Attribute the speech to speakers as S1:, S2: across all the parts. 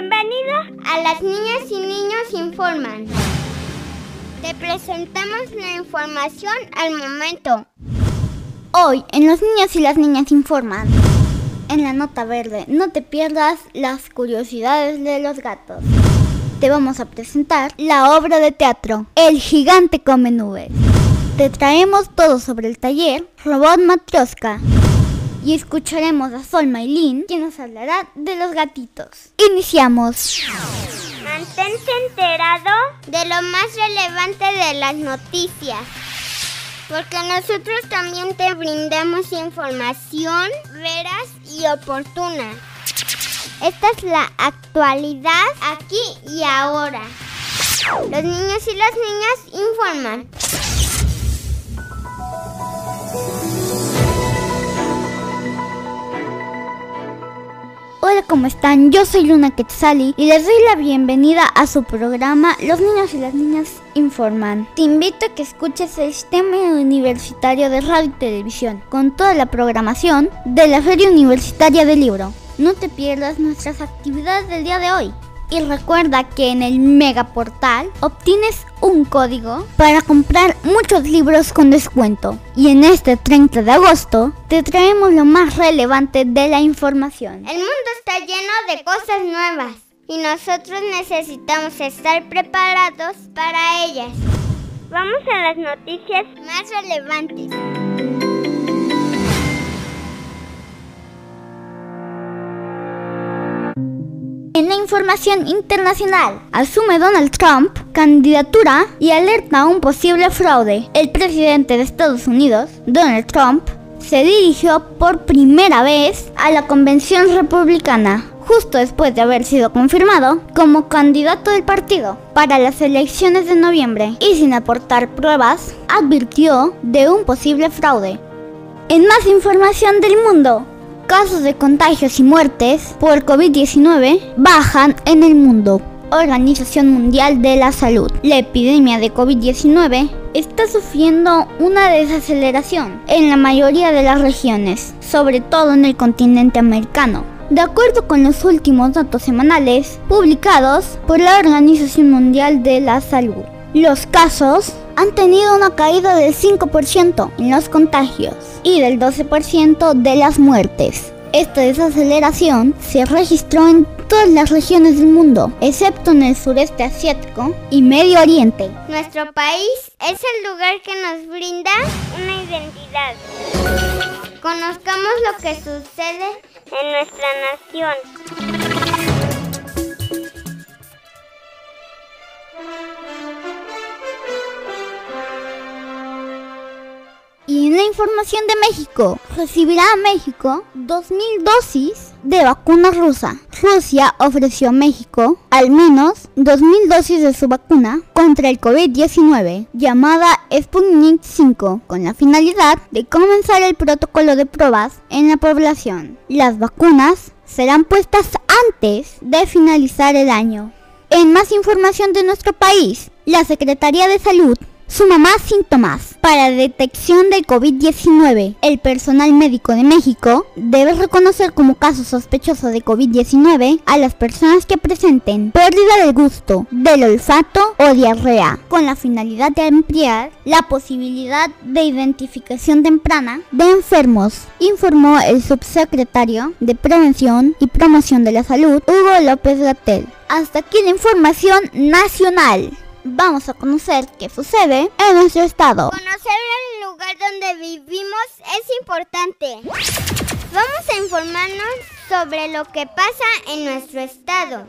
S1: Bienvenido a Las Niñas y Niños Informan. Te presentamos la información al momento.
S2: Hoy, en Los Niños y las Niñas Informan, en la nota verde, no te pierdas las curiosidades de los gatos. Te vamos a presentar la obra de teatro, El gigante come nubes. Te traemos todo sobre el taller Robot Matrioska y escucharemos a Sol Maylin, quien nos hablará de los gatitos. Iniciamos.
S1: Mantente enterado de lo más relevante de las noticias. Porque nosotros también te brindamos información veraz y oportuna. Esta es la actualidad aquí y ahora. Los niños y las niñas informan.
S2: Hola, ¿cómo están? Yo soy Luna Quetzali y les doy la bienvenida a su programa Los niños y las niñas informan. Te invito a que escuches el sistema universitario de radio y televisión con toda la programación de la Feria Universitaria del Libro. No te pierdas nuestras actividades del día de hoy. Y recuerda que en el megaportal obtienes un código para comprar muchos libros con descuento. Y en este 30 de agosto te traemos lo más relevante de la información.
S1: El mundo está lleno de cosas nuevas y nosotros necesitamos estar preparados para ellas. Vamos a las noticias más relevantes.
S2: La información internacional, asume Donald Trump candidatura y alerta a un posible fraude. El presidente de Estados Unidos, Donald Trump, se dirigió por primera vez a la convención republicana, justo después de haber sido confirmado como candidato del partido para las elecciones de noviembre y sin aportar pruebas, advirtió de un posible fraude. En más información del mundo, casos de contagios y muertes por COVID-19 bajan en el mundo. Organización Mundial de la Salud. La epidemia de COVID-19 está sufriendo una desaceleración en la mayoría de las regiones, sobre todo en el continente americano. De acuerdo con los últimos datos semanales publicados por la Organización Mundial de la Salud, los casos han tenido una caída del 5% en los contagios y del 12% de las muertes. Esta desaceleración se registró en todas las regiones del mundo, excepto en el sureste asiático y Medio Oriente.
S1: Nuestro país es el lugar que nos brinda una identidad. Conozcamos lo que sucede en nuestra nación.
S2: Información de México, recibirá a México 2.000 dosis de vacuna rusa. Rusia ofreció a México al menos 2.000 dosis de su vacuna contra el COVID-19 llamada Sputnik 5 con la finalidad de comenzar el protocolo de pruebas en la población. Las vacunas serán puestas antes de finalizar el año. En más información de nuestro país, la Secretaría de Salud suma más síntomas para detección del COVID-19. El personal médico de México debe reconocer como caso sospechoso de COVID-19 a las personas que presenten pérdida del gusto, del olfato o diarrea, con la finalidad de ampliar la posibilidad de identificación temprana de enfermos, informó el subsecretario de Prevención y Promoción de la Salud, Hugo López Gatel. Hasta aquí la información nacional vamos a conocer qué sucede en nuestro estado.
S1: Conocer el lugar donde vivimos es importante. Vamos a informarnos sobre lo que pasa en nuestro estado.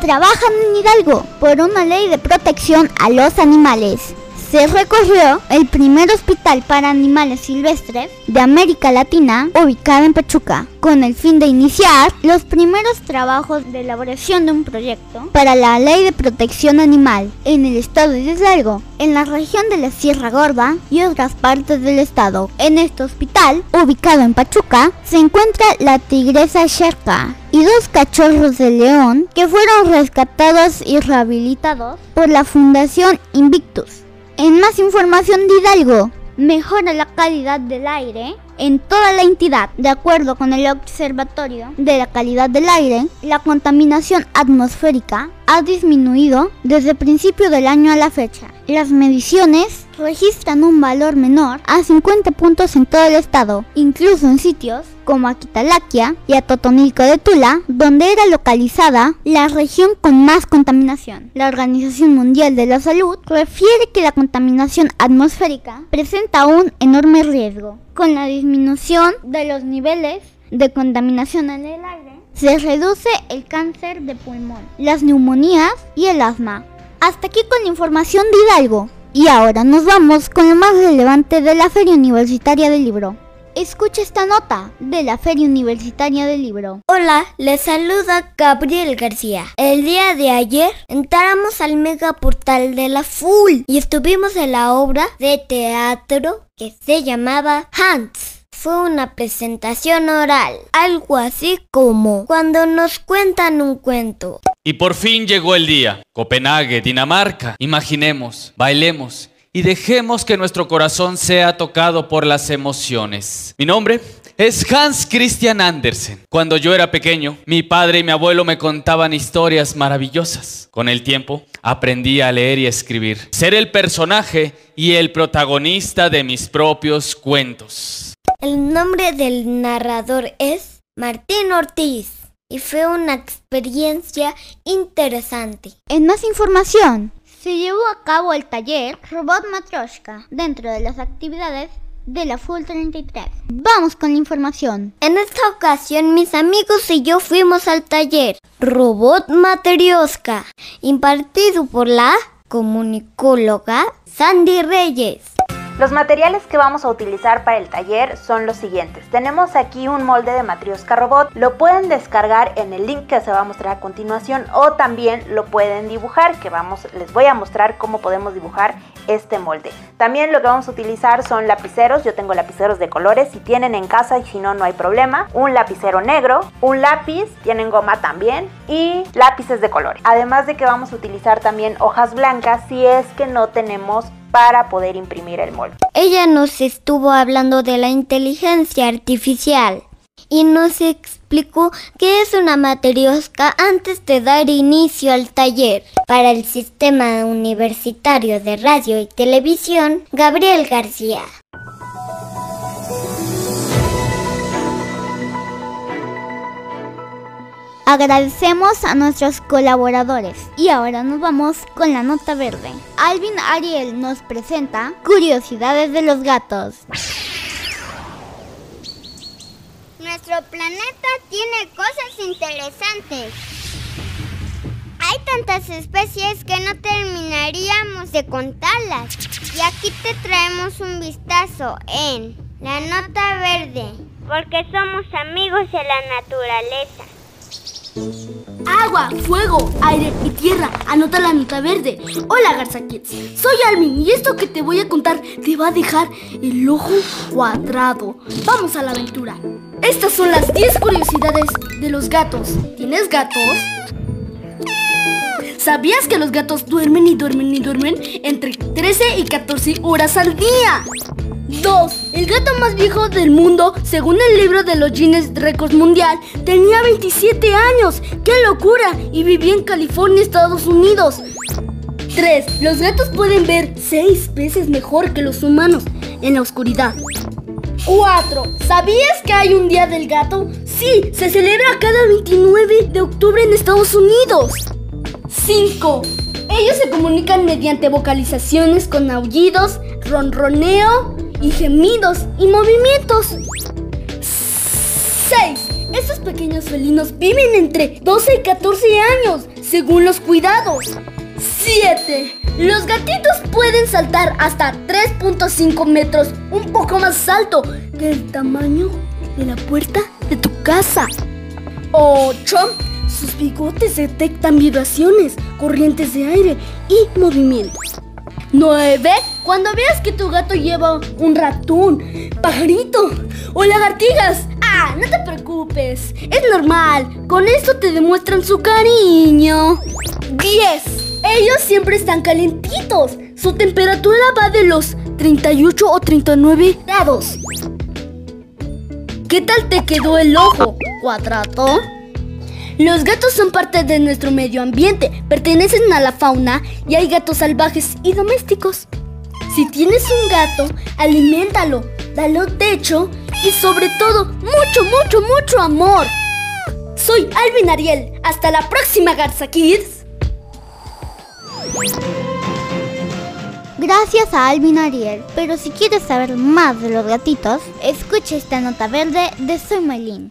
S2: Trabajan en Hidalgo por una ley de protección a los animales. Se recorrió el primer hospital para animales silvestres de América Latina ubicado en Pachuca, con el fin de iniciar los primeros trabajos de elaboración de un proyecto para la ley de protección animal en el estado de Hidalgo, en la región de la Sierra Gorda y otras partes del estado. En este hospital, ubicado en Pachuca, se encuentra la tigresa Sherka y dos cachorros de león que fueron rescatados y rehabilitados por la Fundación Invictus. En más información de Hidalgo, mejora la calidad del aire en toda la entidad. De acuerdo con el Observatorio de la Calidad del Aire, la contaminación atmosférica ha disminuido desde principio del año a la fecha. Las mediciones registran un valor menor a 50 puntos en todo el estado, incluso en sitios como Aquitalaquia y a Totonilco de Tula, donde era localizada la región con más contaminación. La Organización Mundial de la Salud refiere que la contaminación atmosférica presenta un enorme riesgo. Con la disminución de los niveles de contaminación en el aire, se reduce el cáncer de pulmón, las neumonías y el asma. Hasta aquí con información de Hidalgo. Y ahora nos vamos con lo más relevante de la Feria Universitaria del Libro. Escucha esta nota de la Feria Universitaria del Libro.
S3: Hola, les saluda Gabriel García. El día de ayer entramos al mega portal de la FUL y estuvimos en la obra de teatro que se llamaba Hans fue una presentación oral, algo así como cuando nos cuentan un cuento.
S4: Y por fin llegó el día. Copenhague, Dinamarca. Imaginemos, bailemos y dejemos que nuestro corazón sea tocado por las emociones. Mi nombre es Hans Christian Andersen. Cuando yo era pequeño, mi padre y mi abuelo me contaban historias maravillosas. Con el tiempo, aprendí a leer y escribir, ser el personaje y el protagonista de mis propios cuentos.
S3: El nombre del narrador es Martín Ortiz y fue una experiencia interesante.
S2: En más información, se llevó a cabo el taller Robot Matryoshka dentro de las actividades de la Full 33. Vamos con la información.
S3: En esta ocasión mis amigos y yo fuimos al taller Robot Matryoshka impartido por la comunicóloga Sandy Reyes.
S5: Los materiales que vamos a utilizar para el taller son los siguientes. Tenemos aquí un molde de Matrioska Robot. Lo pueden descargar en el link que se va a mostrar a continuación o también lo pueden dibujar, que vamos, les voy a mostrar cómo podemos dibujar este molde. También lo que vamos a utilizar son lapiceros. Yo tengo lapiceros de colores. Si tienen en casa y si no, no hay problema. Un lapicero negro, un lápiz, tienen goma también y lápices de colores. Además de que vamos a utilizar también hojas blancas si es que no tenemos para poder imprimir el molde.
S3: Ella nos estuvo hablando de la inteligencia artificial y nos explicó qué es una matriosca antes de dar inicio al taller. Para el Sistema Universitario de Radio y Televisión, Gabriel García.
S2: Agradecemos a nuestros colaboradores y ahora nos vamos con la nota verde. Alvin Ariel nos presenta Curiosidades de los gatos.
S6: Nuestro planeta tiene cosas interesantes. Hay tantas especies que no terminaríamos de contarlas. Y aquí te traemos un vistazo en la nota verde, porque somos amigos de la naturaleza.
S7: Agua, fuego, aire y tierra. Anota la nota verde. Hola, Garza Kids. Soy Almin y esto que te voy a contar te va a dejar el ojo cuadrado. Vamos a la aventura. Estas son las 10 curiosidades de los gatos. ¿Tienes gatos? ¿Sabías que los gatos duermen y duermen y duermen entre 13 y 14 horas al día? 2. El gato más viejo del mundo, según el libro de los Guinness Records Mundial, tenía 27 años. ¡Qué locura! Y vivía en California, Estados Unidos. 3. Los gatos pueden ver 6 veces mejor que los humanos en la oscuridad. 4. ¿Sabías que hay un Día del Gato? Sí, se celebra cada 29 de octubre en Estados Unidos. 5. Ellos se comunican mediante vocalizaciones con aullidos, ronroneo y gemidos y movimientos. 6. Estos pequeños felinos viven entre 12 y 14 años, según los cuidados. 7. Los gatitos pueden saltar hasta 3.5 metros, un poco más alto que el tamaño de la puerta de tu casa. 8. Sus bigotes detectan vibraciones, corrientes de aire y movimientos. 9. Cuando veas que tu gato lleva un ratón, pajarito o lagartijas, ah, no te preocupes, es normal. Con esto te demuestran su cariño. 10. Ellos siempre están calentitos. Su temperatura va de los 38 o 39 grados. ¿Qué tal te quedó el ojo? ¿Cuadrado? Los gatos son parte de nuestro medio ambiente, pertenecen a la fauna y hay gatos salvajes y domésticos. Si tienes un gato, aliméntalo, dale un techo y sobre todo mucho, mucho, mucho amor. Soy Alvin Ariel. Hasta la próxima, Garza Kids.
S2: Gracias a Alvin Ariel. Pero si quieres saber más de los gatitos, escucha esta nota verde de Soy Maylin.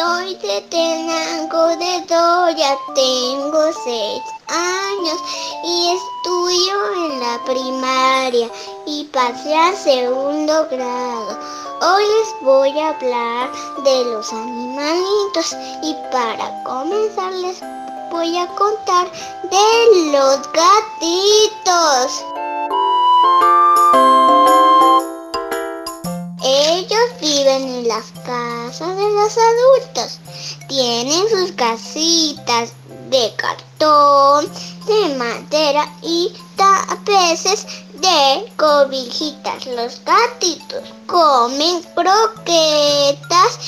S6: Soy de Tenango de Doya, tengo seis años y estudio en la primaria y pasé a segundo grado. Hoy les voy a hablar de los animalitos y para comenzar les voy a contar de los gatitos. Ellos viven en las casas de los adultos. Tienen sus casitas de cartón, de madera y a de cobijitas. Los gatitos comen croquetas,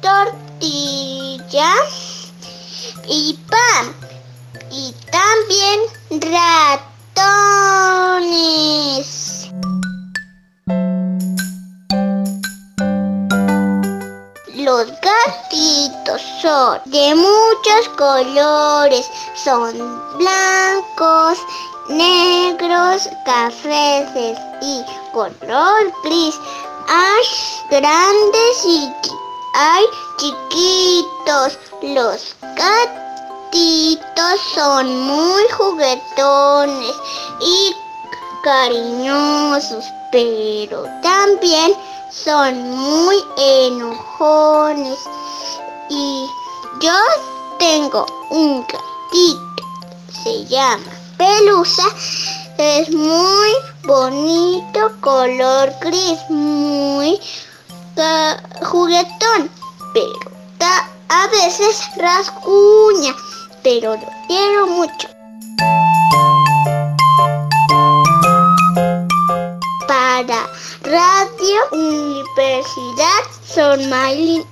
S6: tortilla y pan. Y también ratones. Los gatitos son de muchos colores, son blancos, negros, cafés y color gris. Hay grandes y hay chiquitos. Los gatitos son muy juguetones y cariñosos, pero también son muy enojones. Y yo tengo un gatito, se llama Pelusa. Es muy bonito, color gris, muy juguetón, pero a veces rasguña, pero lo quiero mucho. Para Radio Universidad Son Maylin.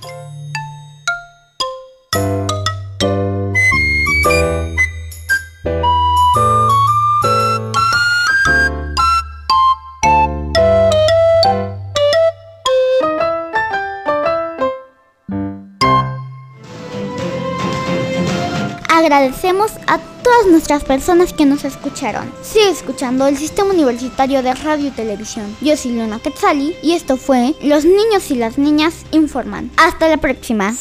S2: Agradecemos a todas nuestras personas que nos escucharon. Sigue escuchando el Sistema Universitario de Radio y Televisión. Yo soy Luna Quetzali y esto fue Los niños y las niñas informan. Hasta la próxima.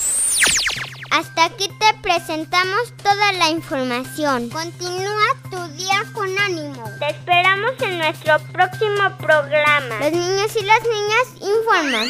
S6: Hasta aquí te presentamos toda la información. Continúa tu día con ánimo. Te esperamos en nuestro próximo programa. Los niños y las niñas informan.